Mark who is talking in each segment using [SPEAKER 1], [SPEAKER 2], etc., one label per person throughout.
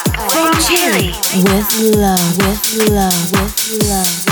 [SPEAKER 1] From Chile love, with love, with love, with love.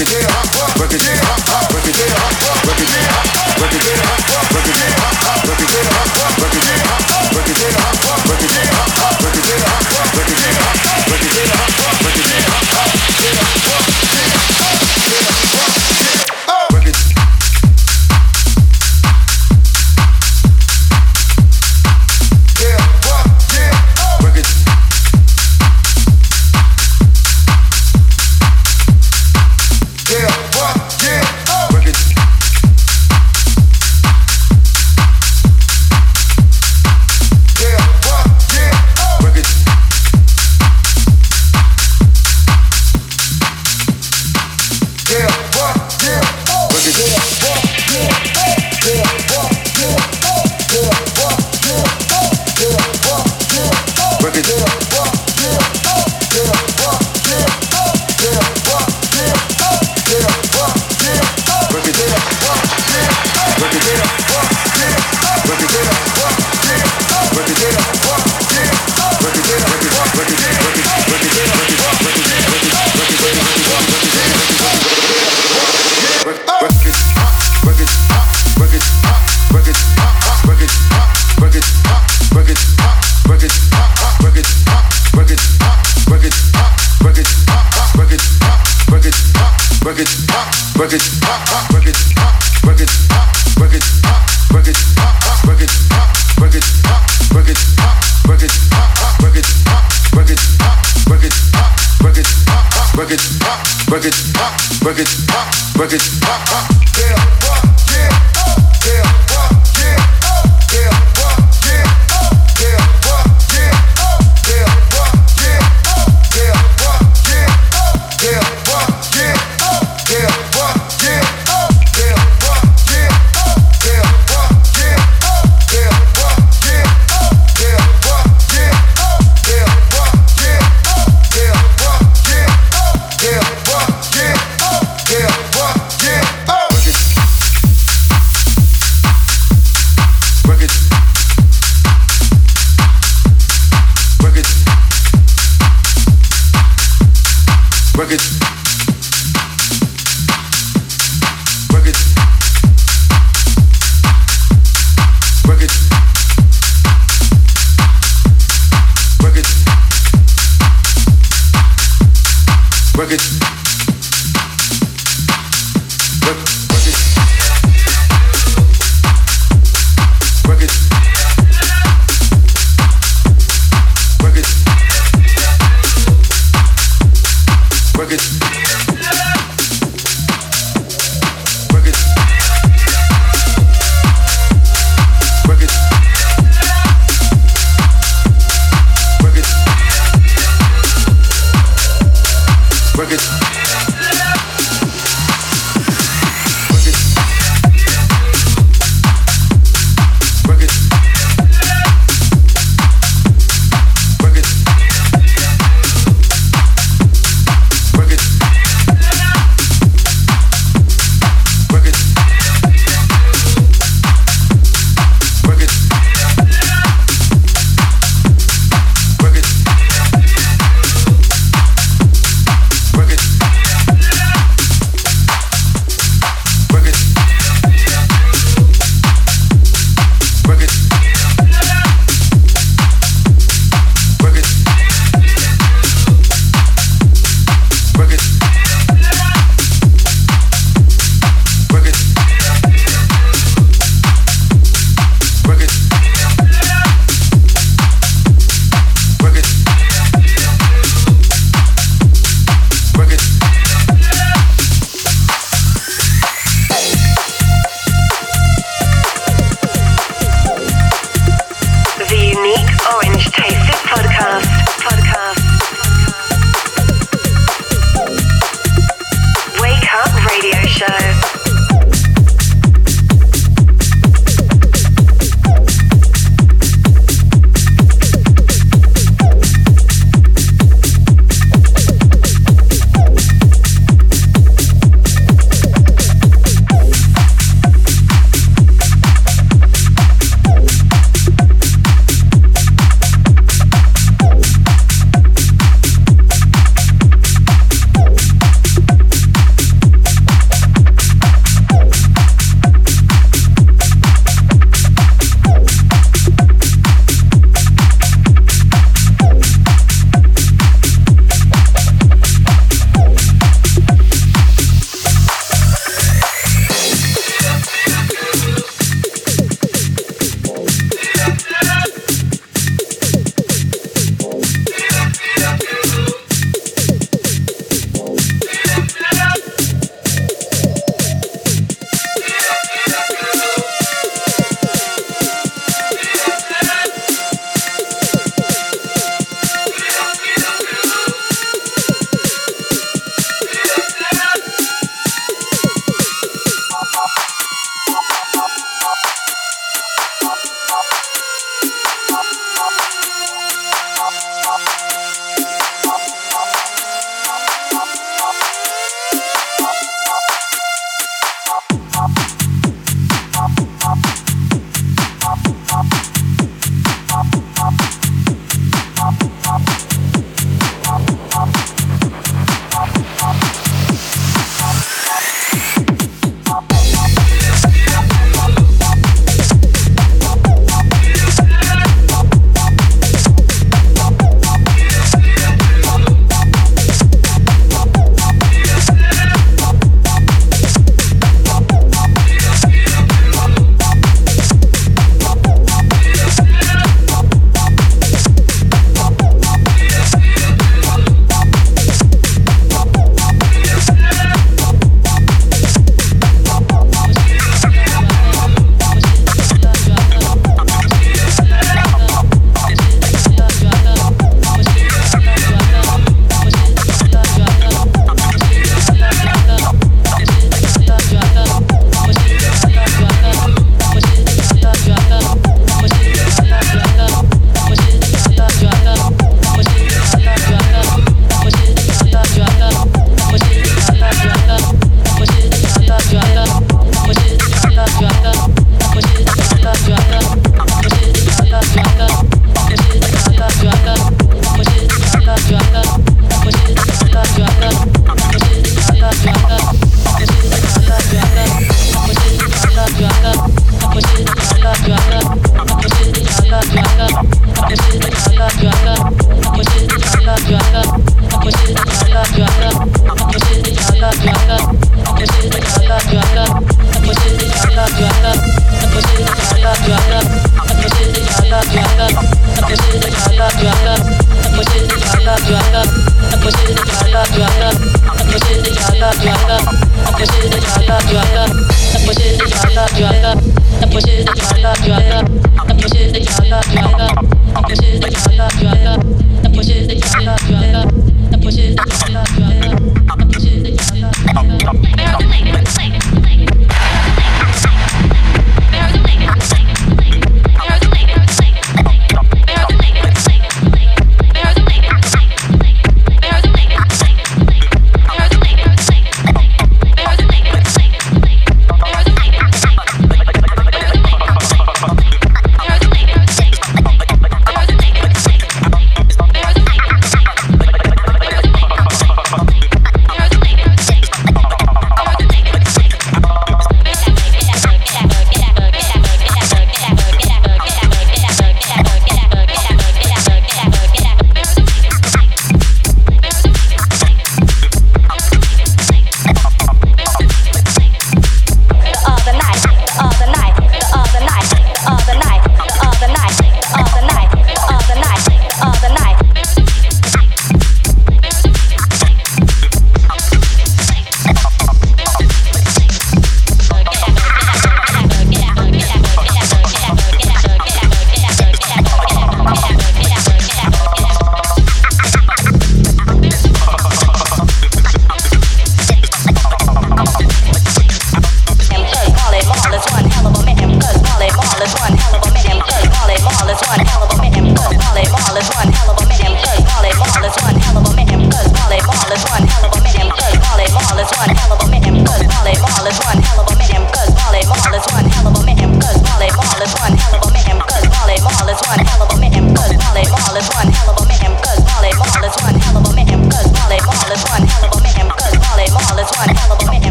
[SPEAKER 2] Yeah.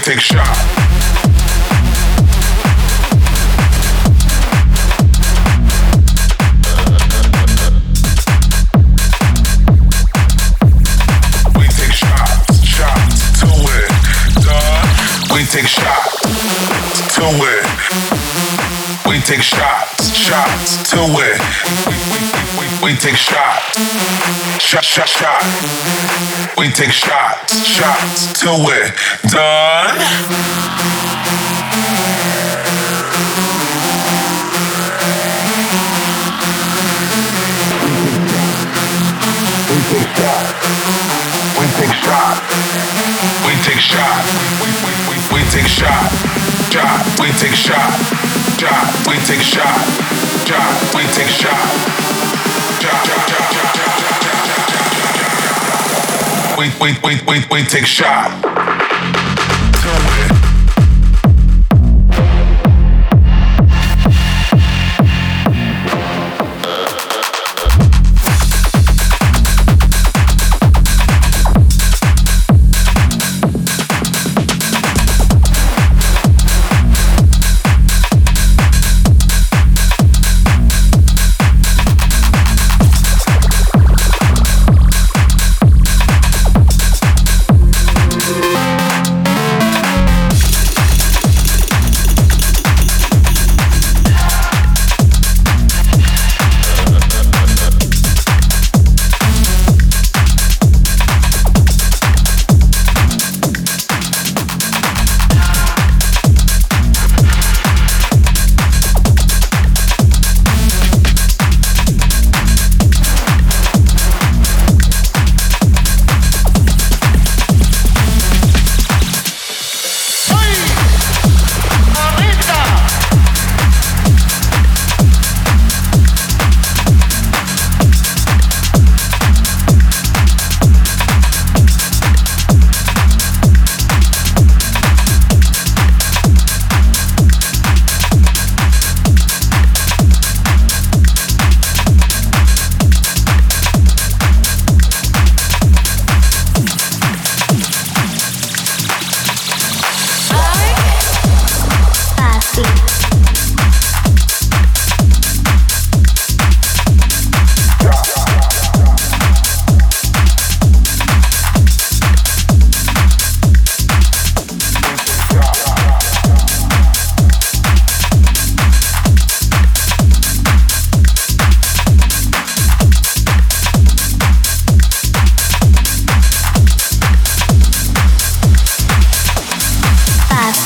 [SPEAKER 2] take shot. take shots to win. We take shots, shots to win. We, we, we, we take shots shot, shot, shot. We take shots, shots till we're done. We take shots. We take shots. We take shots. We, we, we, we take shot. Shot. We take shot. Shot. We take shot. Shot. We take shot. Shot. Shot. Shot wait, wait, wait, wait, wait, take shot.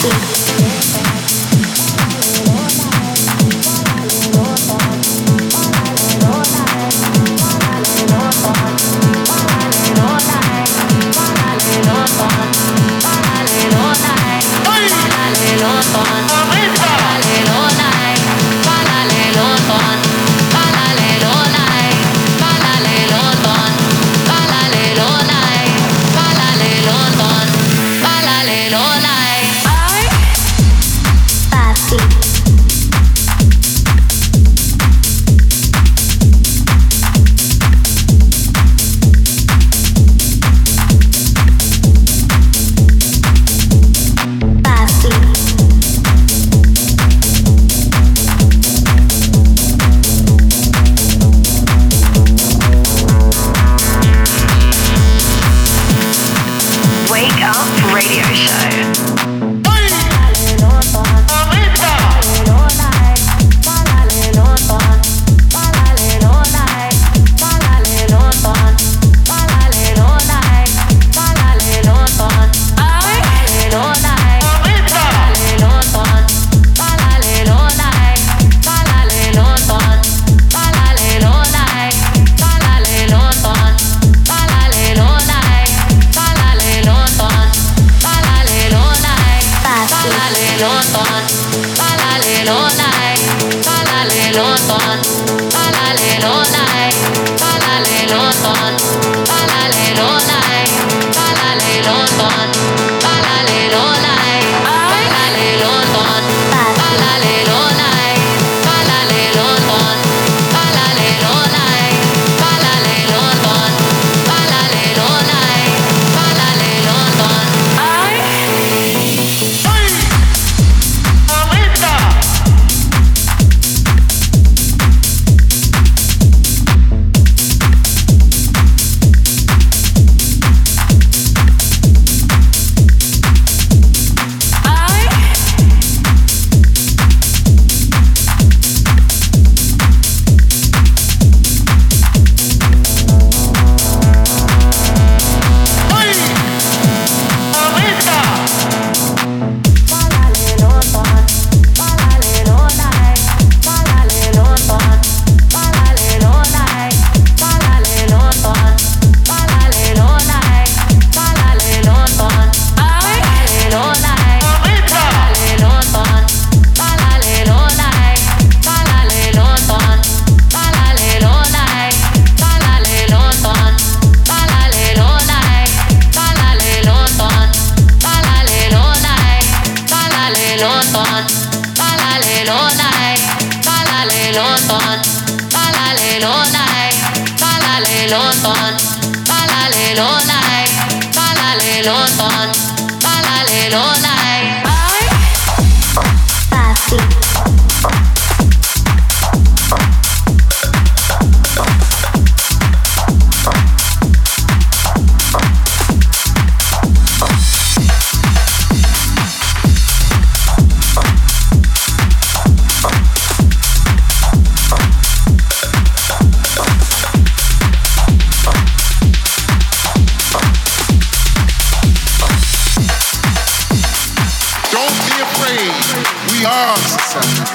[SPEAKER 3] Thank you.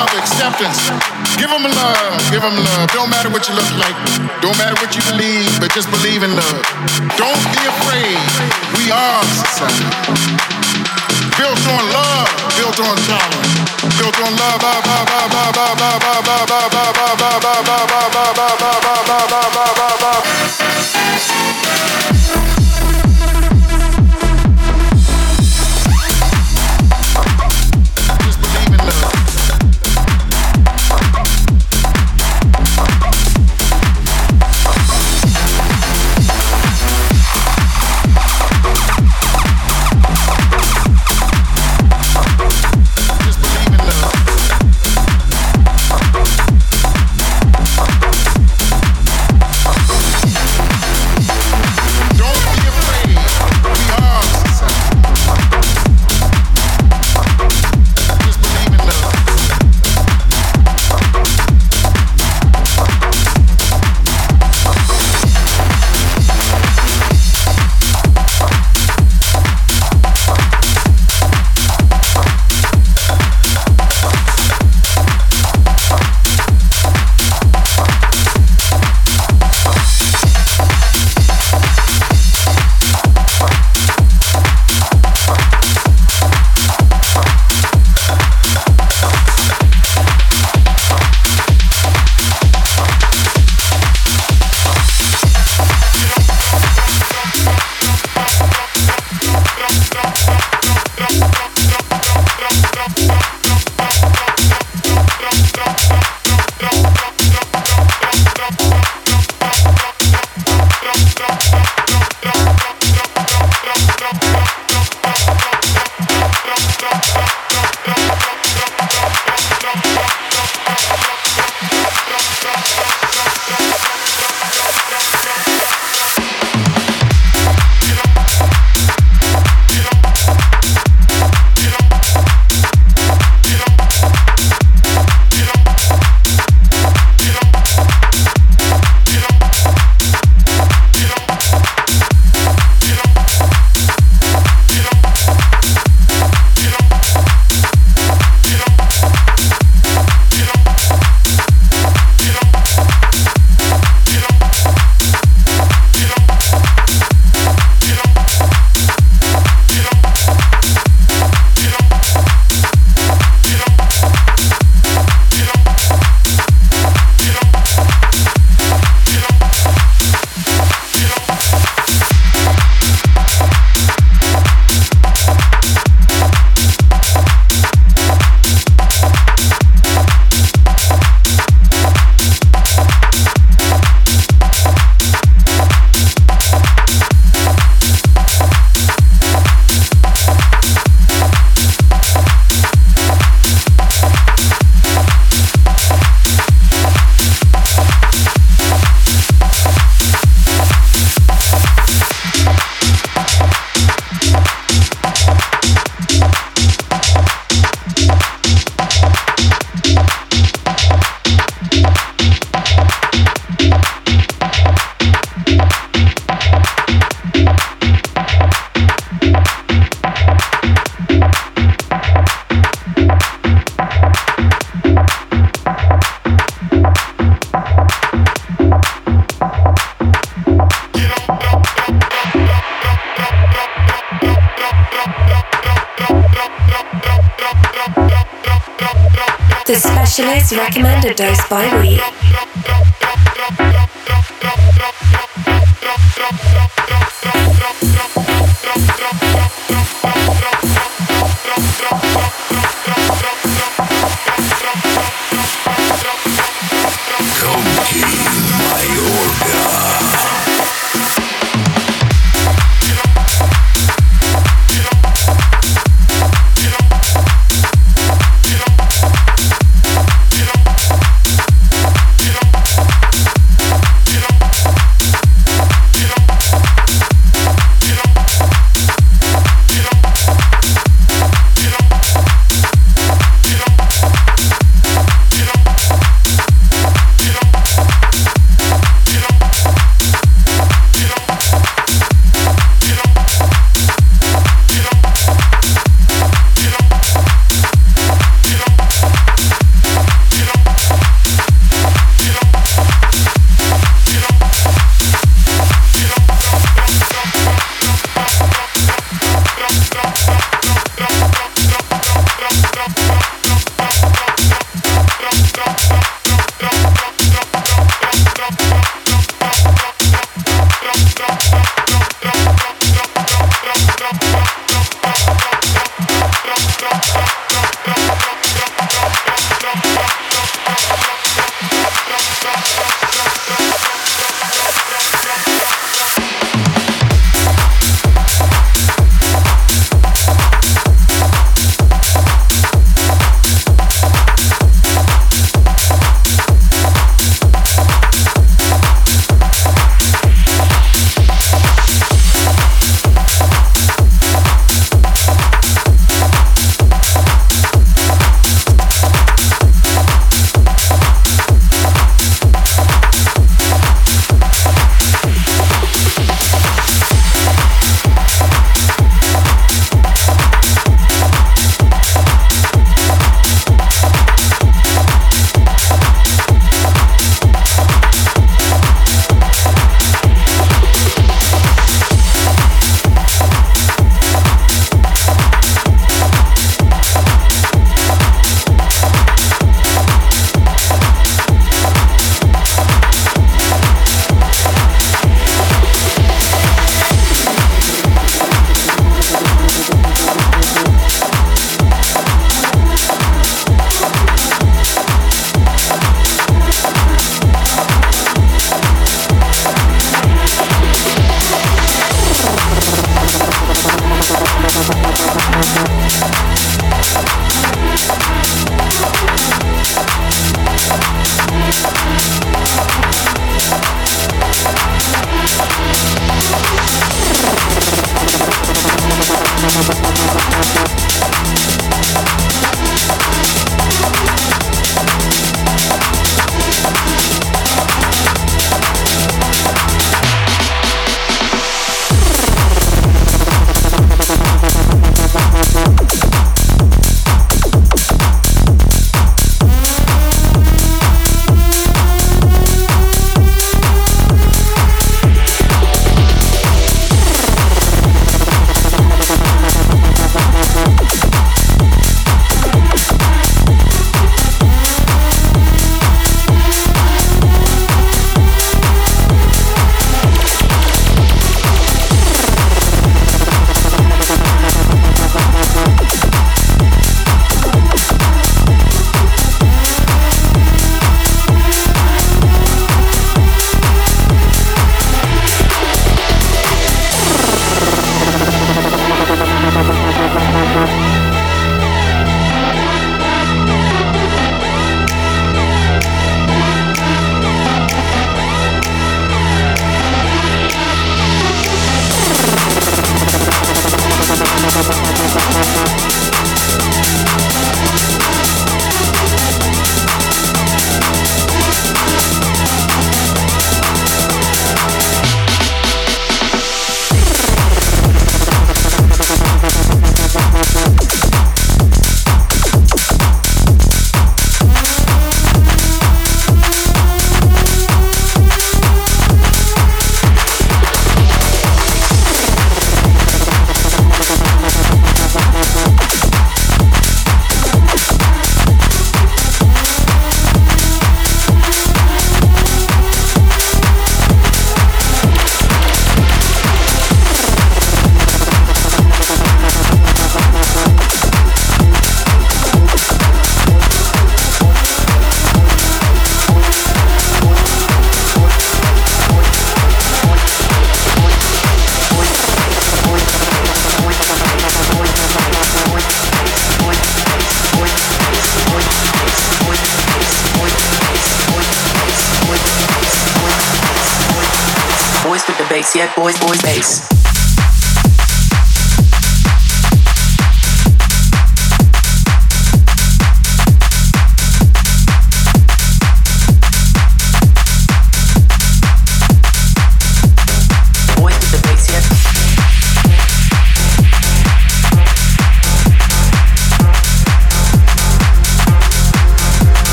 [SPEAKER 3] other,
[SPEAKER 4] acceptance. Give them love,
[SPEAKER 5] give them
[SPEAKER 6] love. Don't matter what you look like, don't matter what you believe, but just believe in love. Don't be afraid. We are society. Built on love, built on tolerance, built on love. Recommended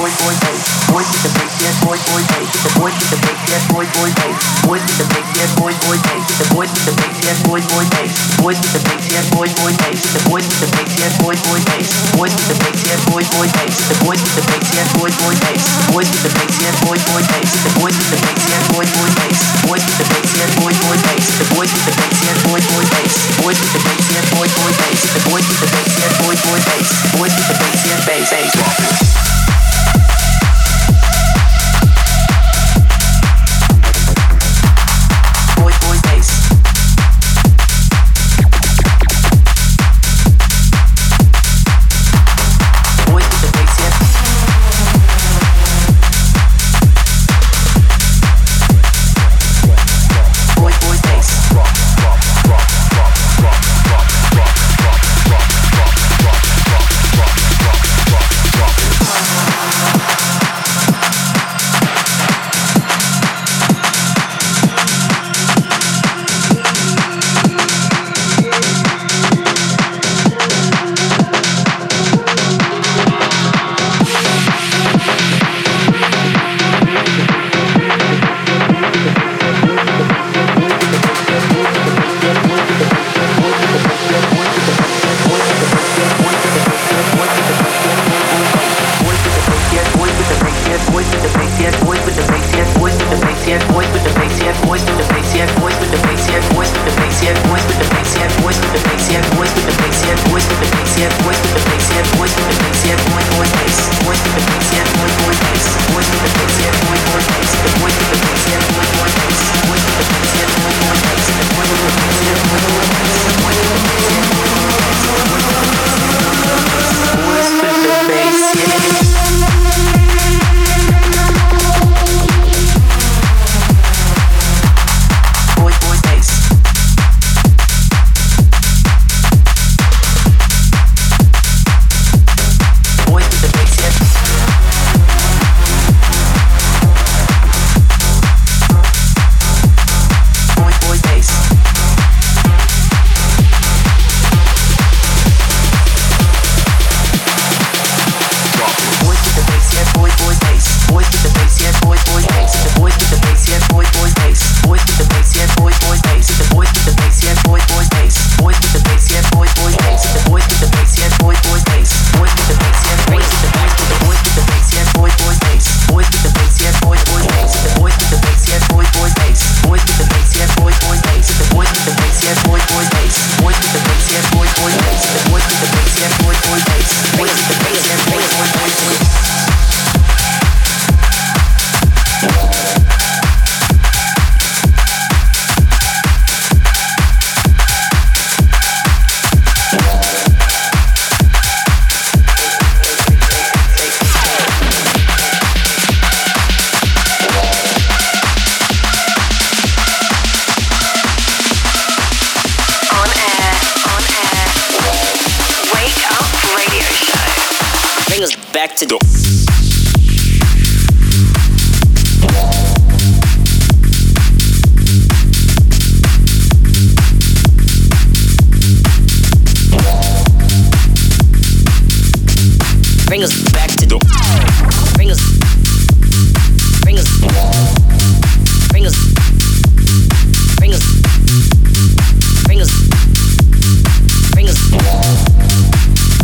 [SPEAKER 6] boys, boys, bass. Boys with the bass, yeah, boys, boys, bass. The boys with the bass, yeah, boys, boys, bass. Boys with the bass, yeah, boys, boys, bass. The boys with the bass, yeah, boys, boys, bass. Boys with the bass, yeah, boys, boys, bass. The boys with the bass, yeah, boys, boys, bass. Boys with the bass, yeah, boys, boys, bass. The boys with the bass, yeah, boys, boys, bass. Boys with the bass, yeah, boys, boys, bass. The boys with the bass, yeah, boys, boys, bass. Boys with the bass, yeah, boys, boys, bass. The boys with the bass, yeah, boys, boys, bass. Boys with the bass, yeah, boys, boys, bass. The boys with the bass, yeah, boys, boys, bass. Boys with the bass, yeah, bass, bass.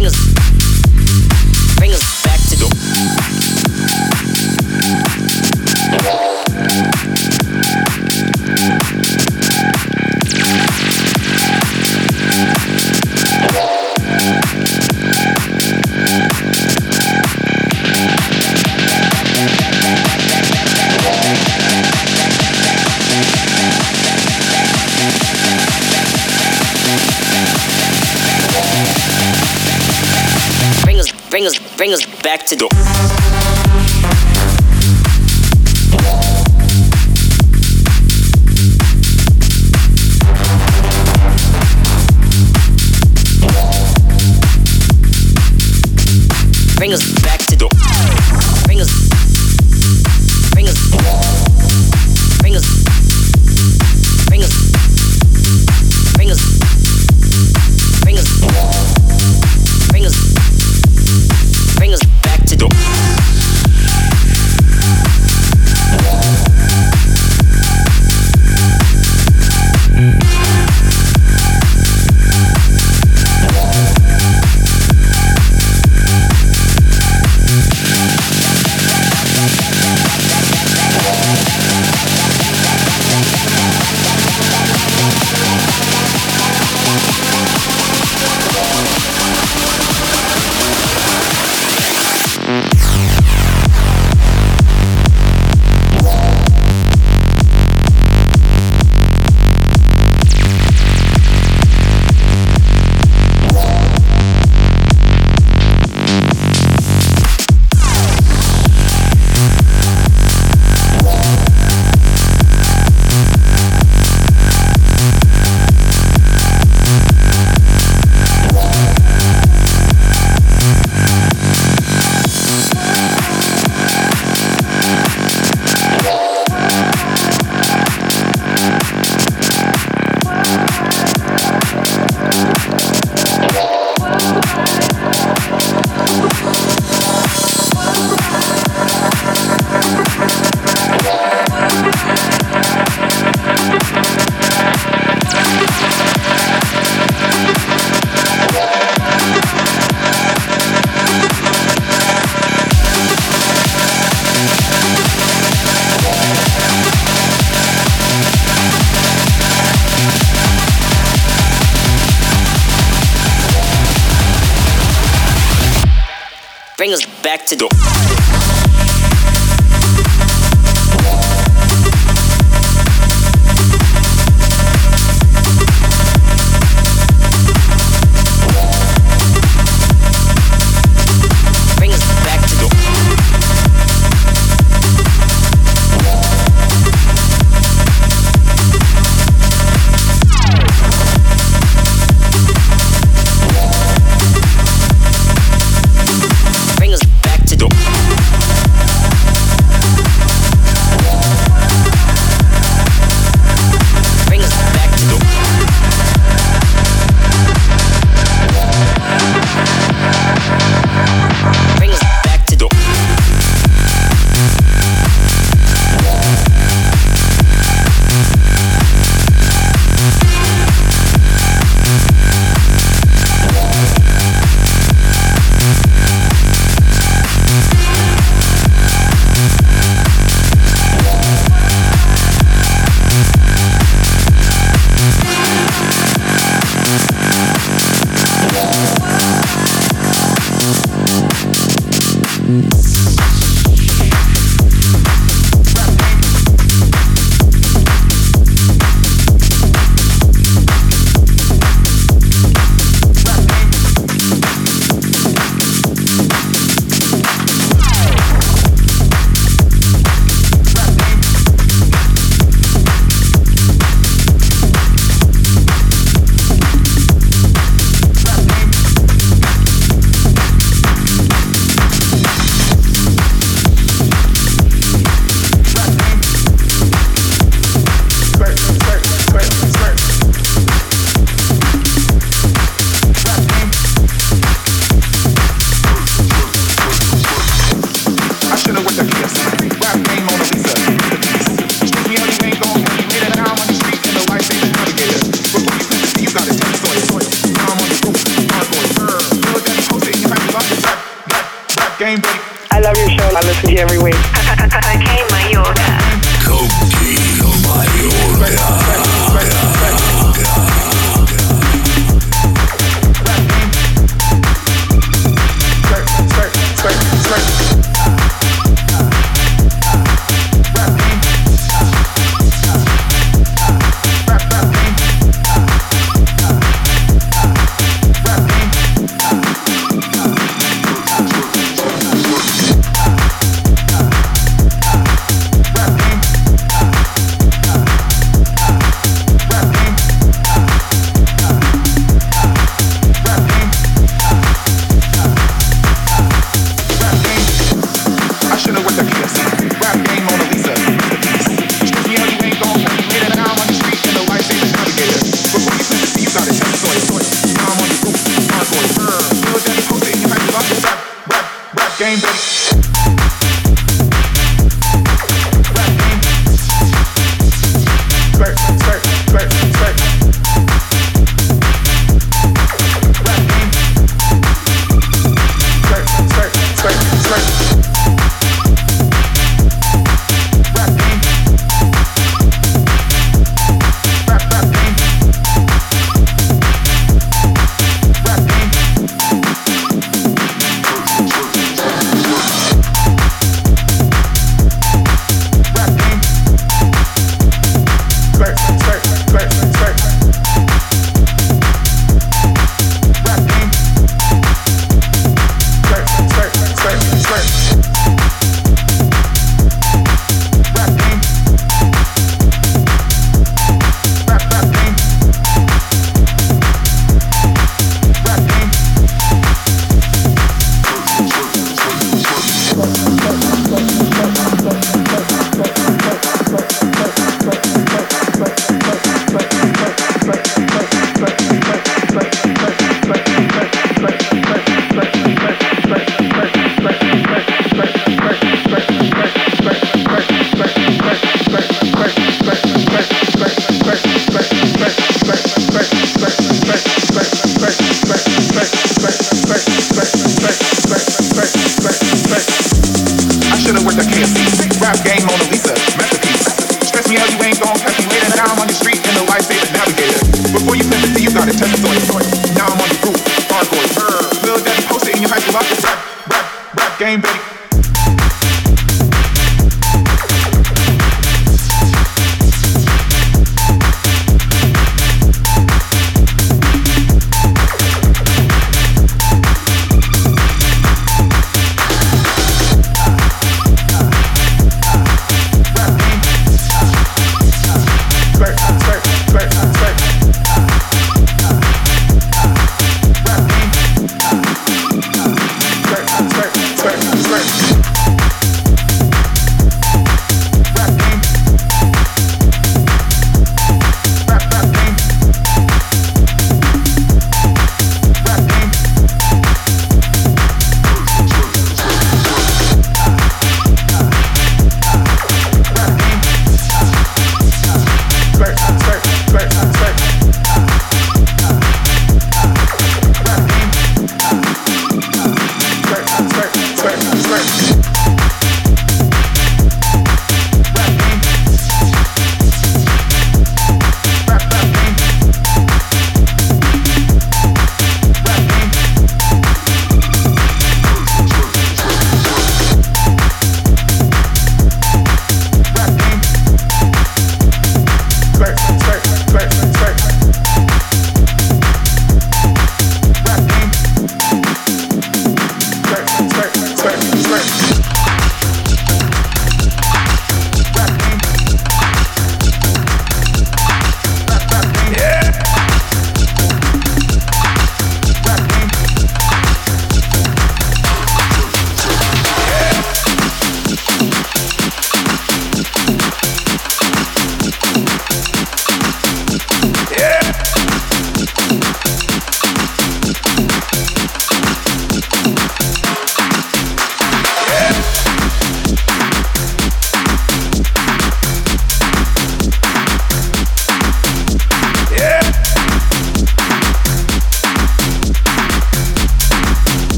[SPEAKER 7] Bring us.